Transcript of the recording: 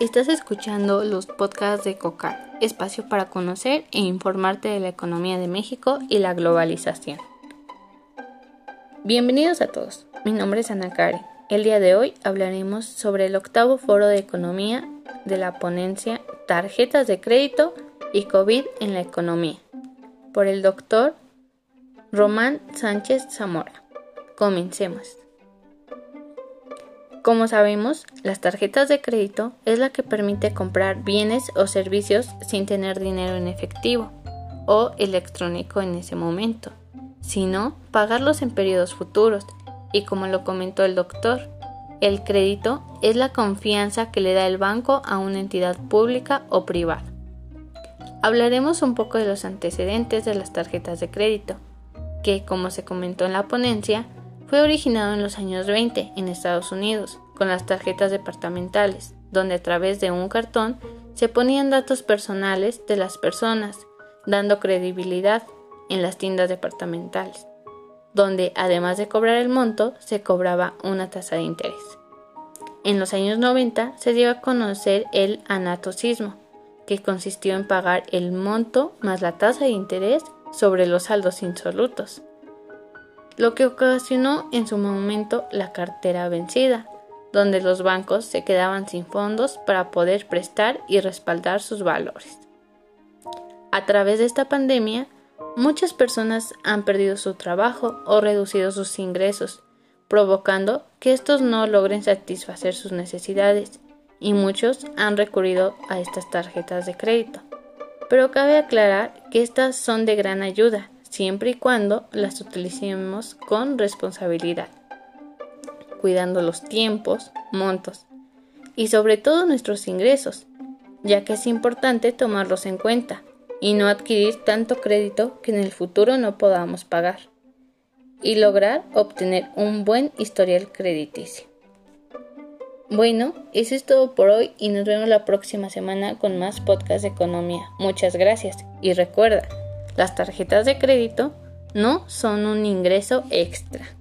Estás escuchando los podcasts de COCAR, espacio para conocer e informarte de la economía de México y la globalización. Bienvenidos a todos, mi nombre es Ana Karen. El día de hoy hablaremos sobre el octavo foro de economía de la ponencia Tarjetas de crédito y COVID en la economía, por el doctor Román Sánchez Zamora. Comencemos. Como sabemos, las tarjetas de crédito es la que permite comprar bienes o servicios sin tener dinero en efectivo o electrónico en ese momento, sino pagarlos en periodos futuros. Y como lo comentó el doctor, el crédito es la confianza que le da el banco a una entidad pública o privada. Hablaremos un poco de los antecedentes de las tarjetas de crédito, que, como se comentó en la ponencia, fue originado en los años 20 en Estados Unidos con las tarjetas departamentales, donde a través de un cartón se ponían datos personales de las personas, dando credibilidad en las tiendas departamentales, donde además de cobrar el monto, se cobraba una tasa de interés. En los años 90 se dio a conocer el anatocismo, que consistió en pagar el monto más la tasa de interés sobre los saldos insolutos lo que ocasionó en su momento la cartera vencida, donde los bancos se quedaban sin fondos para poder prestar y respaldar sus valores. A través de esta pandemia, muchas personas han perdido su trabajo o reducido sus ingresos, provocando que estos no logren satisfacer sus necesidades y muchos han recurrido a estas tarjetas de crédito. Pero cabe aclarar que estas son de gran ayuda, siempre y cuando las utilicemos con responsabilidad, cuidando los tiempos, montos y sobre todo nuestros ingresos, ya que es importante tomarlos en cuenta y no adquirir tanto crédito que en el futuro no podamos pagar y lograr obtener un buen historial crediticio. Bueno, eso es todo por hoy y nos vemos la próxima semana con más podcast de economía. Muchas gracias y recuerda, las tarjetas de crédito no son un ingreso extra.